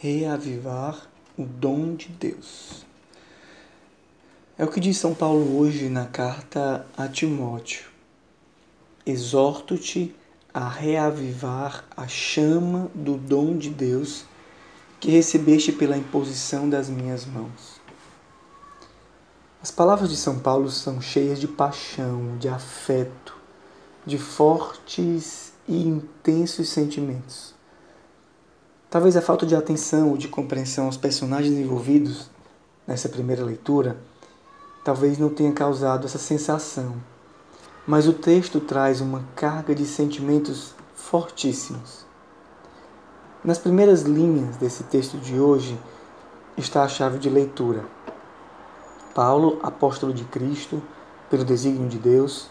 reavivar o dom de Deus. É o que diz São Paulo hoje na carta a Timóteo. Exorto-te a reavivar a chama do dom de Deus que recebeste pela imposição das minhas mãos. As palavras de São Paulo são cheias de paixão, de afeto, de fortes e intensos sentimentos. Talvez a falta de atenção ou de compreensão aos personagens envolvidos nessa primeira leitura talvez não tenha causado essa sensação, mas o texto traz uma carga de sentimentos fortíssimos. Nas primeiras linhas desse texto de hoje está a chave de leitura. Paulo, apóstolo de Cristo, pelo desígnio de Deus,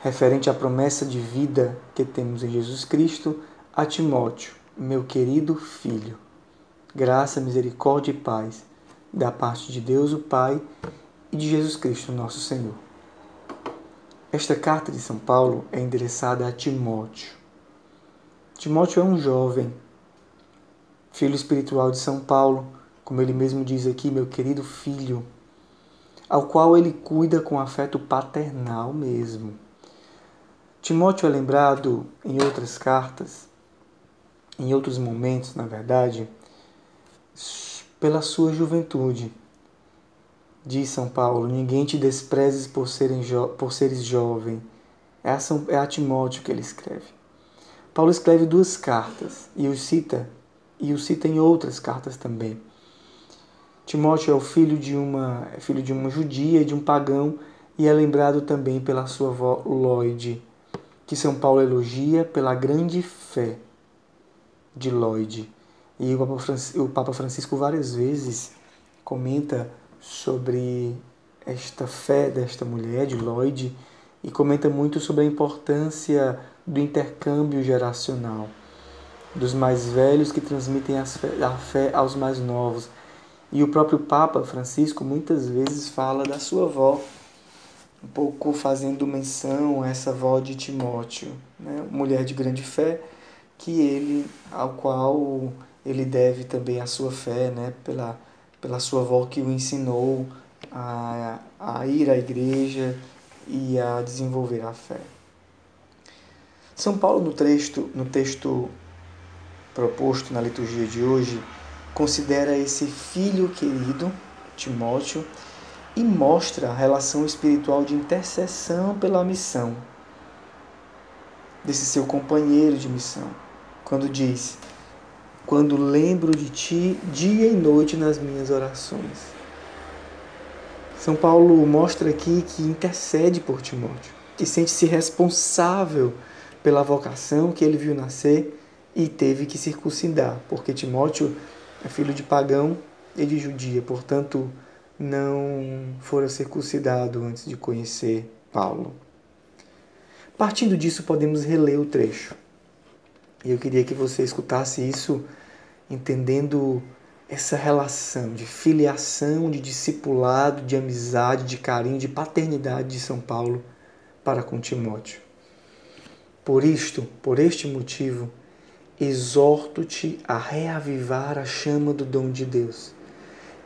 referente à promessa de vida que temos em Jesus Cristo, a Timóteo, meu querido filho. Graça, misericórdia e paz da parte de Deus, o Pai, e de Jesus Cristo, nosso Senhor. Esta carta de São Paulo é endereçada a Timóteo. Timóteo é um jovem, filho espiritual de São Paulo, como ele mesmo diz aqui, meu querido filho, ao qual ele cuida com afeto paternal mesmo. Timóteo é lembrado em outras cartas em outros momentos, na verdade, pela sua juventude. Diz São Paulo: Ninguém te desprezes por, serem por seres jovem. É a, é a Timóteo que ele escreve. Paulo escreve duas cartas e o cita, e o cita em outras cartas também. Timóteo é o filho de uma, é filho de uma judia e de um pagão e é lembrado também pela sua avó Lloyd, que São Paulo elogia pela grande fé de Lloyd. E o Papa, Francisco, várias vezes comenta sobre esta fé desta mulher, de Lloyd, e comenta muito sobre a importância do intercâmbio geracional, dos mais velhos que transmitem a fé aos mais novos. E o próprio Papa Francisco muitas vezes fala da sua avó, um pouco fazendo menção a essa avó de Timóteo, né? mulher de grande fé, que ele, ao qual ele deve também a sua fé, né, pela, pela sua avó que o ensinou a, a ir à igreja e a desenvolver a fé. São Paulo, no texto, no texto proposto na liturgia de hoje, considera esse filho querido, Timóteo, e mostra a relação espiritual de intercessão pela missão desse seu companheiro de missão quando diz: Quando lembro de ti dia e noite nas minhas orações. São Paulo mostra aqui que intercede por Timóteo, que sente-se responsável pela vocação que ele viu nascer e teve que circuncidar, porque Timóteo é filho de pagão e de judia, portanto, não fora circuncidado antes de conhecer Paulo. Partindo disso, podemos reler o trecho. E eu queria que você escutasse isso entendendo essa relação de filiação, de discipulado, de amizade, de carinho, de paternidade de São Paulo para com Timóteo. Por isto, por este motivo, exorto-te a reavivar a chama do dom de Deus,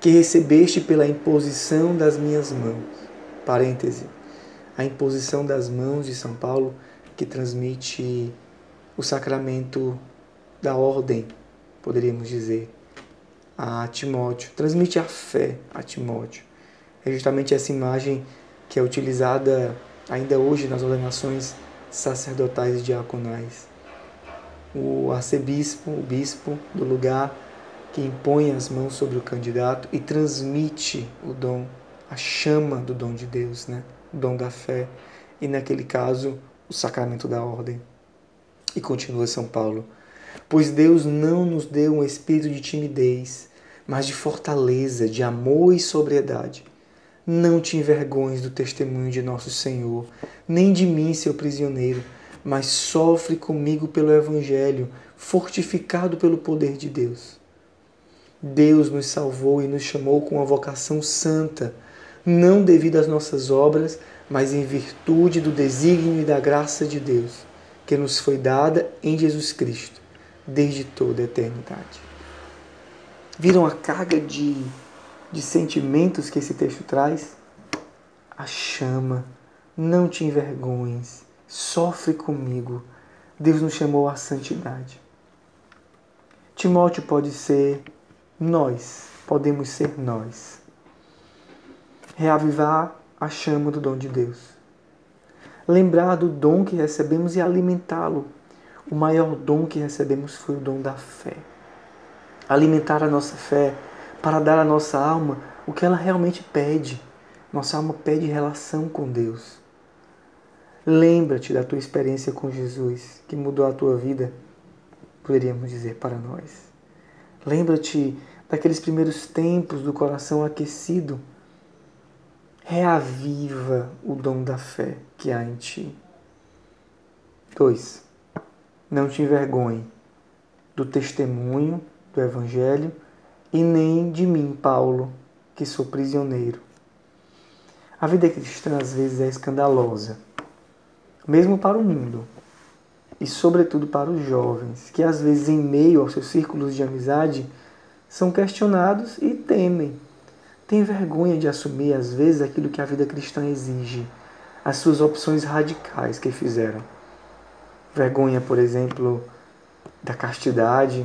que recebeste pela imposição das minhas mãos. Parêntese. A imposição das mãos de São Paulo que transmite o sacramento da ordem, poderíamos dizer, a Timóteo, transmite a fé a Timóteo. É justamente essa imagem que é utilizada ainda hoje nas ordenações sacerdotais e diaconais. O arcebispo, o bispo do lugar que impõe as mãos sobre o candidato e transmite o dom, a chama do dom de Deus, né? o dom da fé, e naquele caso, o sacramento da ordem. E continua São Paulo: Pois Deus não nos deu um espírito de timidez, mas de fortaleza, de amor e sobriedade. Não te envergonhes do testemunho de nosso Senhor, nem de mim, seu prisioneiro, mas sofre comigo pelo Evangelho, fortificado pelo poder de Deus. Deus nos salvou e nos chamou com uma vocação santa, não devido às nossas obras, mas em virtude do desígnio e da graça de Deus que nos foi dada em Jesus Cristo, desde toda a eternidade. Viram a carga de, de sentimentos que esse texto traz? A chama, não te envergonhes, sofre comigo. Deus nos chamou à santidade. Timóteo pode ser nós, podemos ser nós. Reavivar a chama do dom de Deus. Lembrar do dom que recebemos e alimentá-lo. O maior dom que recebemos foi o dom da fé. Alimentar a nossa fé para dar à nossa alma o que ela realmente pede. Nossa alma pede relação com Deus. Lembra-te da tua experiência com Jesus, que mudou a tua vida poderíamos dizer para nós. Lembra-te daqueles primeiros tempos do coração aquecido. Reaviva o dom da fé que há em ti. 2. Não te envergonhe do testemunho do Evangelho e nem de mim, Paulo, que sou prisioneiro. A vida cristã às vezes é escandalosa, mesmo para o mundo e, sobretudo, para os jovens, que às vezes, em meio aos seus círculos de amizade, são questionados e temem. Têm vergonha de assumir, às vezes, aquilo que a vida cristã exige, as suas opções radicais que fizeram. Vergonha, por exemplo, da castidade,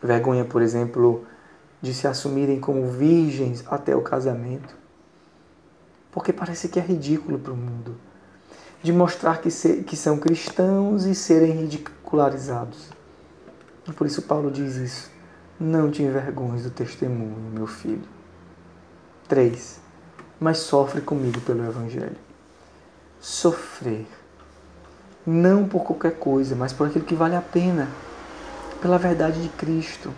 vergonha, por exemplo, de se assumirem como virgens até o casamento. Porque parece que é ridículo para o mundo de mostrar que, se, que são cristãos e serem ridicularizados. E por isso Paulo diz isso. Não te envergonhes do testemunho, meu filho. 3. Mas sofre comigo pelo Evangelho. Sofrer. Não por qualquer coisa, mas por aquilo que vale a pena. Pela verdade de Cristo.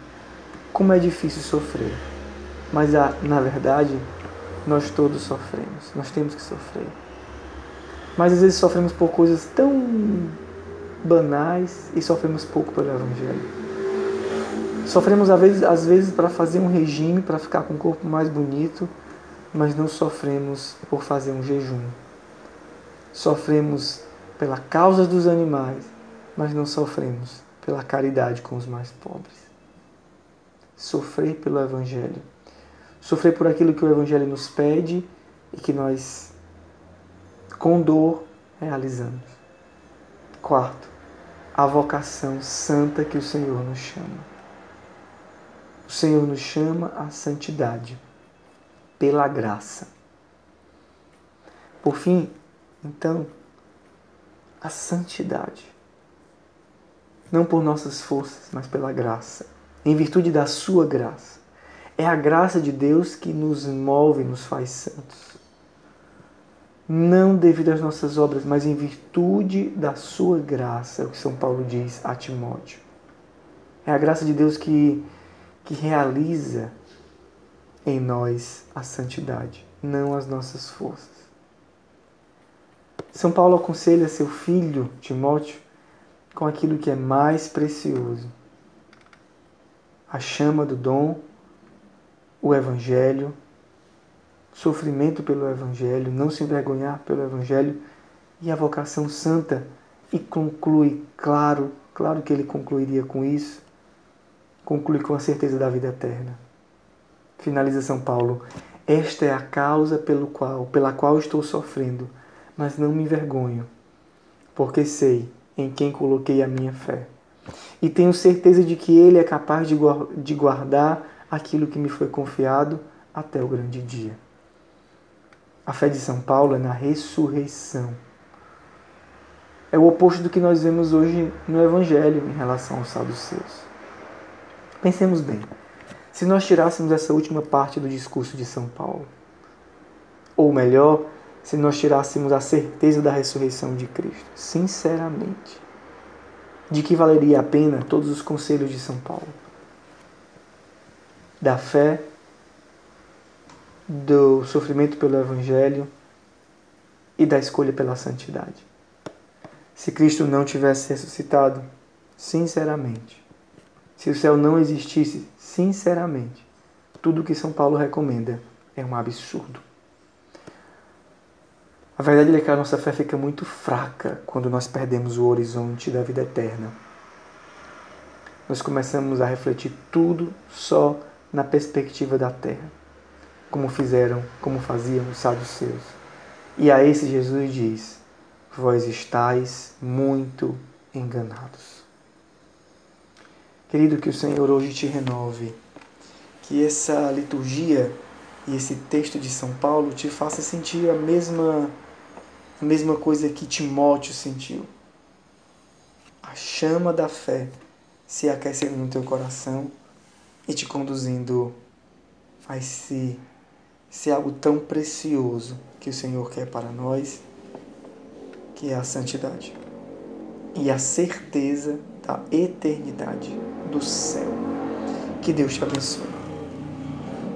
Como é difícil sofrer. Mas, na verdade, nós todos sofremos. Nós temos que sofrer. Mas às vezes sofremos por coisas tão banais e sofremos pouco pelo Evangelho. Sofremos às vezes, às vezes para fazer um regime, para ficar com o corpo mais bonito, mas não sofremos por fazer um jejum. Sofremos pela causa dos animais, mas não sofremos pela caridade com os mais pobres. Sofrer pelo Evangelho. Sofrer por aquilo que o Evangelho nos pede e que nós com dor realizamos. Quarto, a vocação santa que o Senhor nos chama. O Senhor nos chama à santidade pela graça. Por fim, então, a santidade. Não por nossas forças, mas pela graça, em virtude da Sua graça. É a graça de Deus que nos move nos faz santos não devido às nossas obras, mas em virtude da sua graça, é o que São Paulo diz a Timóteo. É a graça de Deus que, que realiza em nós a santidade, não as nossas forças. São Paulo aconselha seu filho, Timóteo, com aquilo que é mais precioso: a chama do dom, o Evangelho sofrimento pelo Evangelho, não se envergonhar pelo Evangelho e a vocação santa. E conclui, claro, claro que ele concluiria com isso, conclui com a certeza da vida eterna. Finaliza São Paulo. Esta é a causa pelo qual, pela qual estou sofrendo, mas não me envergonho, porque sei em quem coloquei a minha fé. E tenho certeza de que Ele é capaz de guardar aquilo que me foi confiado até o grande dia. A fé de São Paulo é na ressurreição. É o oposto do que nós vemos hoje no Evangelho em relação aos saduceus. Pensemos bem. Se nós tirássemos essa última parte do discurso de São Paulo, ou melhor, se nós tirássemos a certeza da ressurreição de Cristo, sinceramente, de que valeria a pena todos os conselhos de São Paulo? Da fé do sofrimento pelo Evangelho e da escolha pela santidade. Se Cristo não tivesse ressuscitado, sinceramente, se o céu não existisse, sinceramente, tudo o que São Paulo recomenda é um absurdo. A verdade é que a nossa fé fica muito fraca quando nós perdemos o horizonte da vida eterna. nós começamos a refletir tudo só na perspectiva da terra, como fizeram, como faziam os saduceus. E a esse Jesus diz: Vós estáis muito enganados. Querido, que o Senhor hoje te renove, que essa liturgia e esse texto de São Paulo te faça sentir a mesma, a mesma coisa que Timóteo sentiu. A chama da fé se aquecendo no teu coração e te conduzindo a esse, esse algo tão precioso que o Senhor quer para nós, que é a santidade e a certeza da eternidade do céu. Que Deus te abençoe.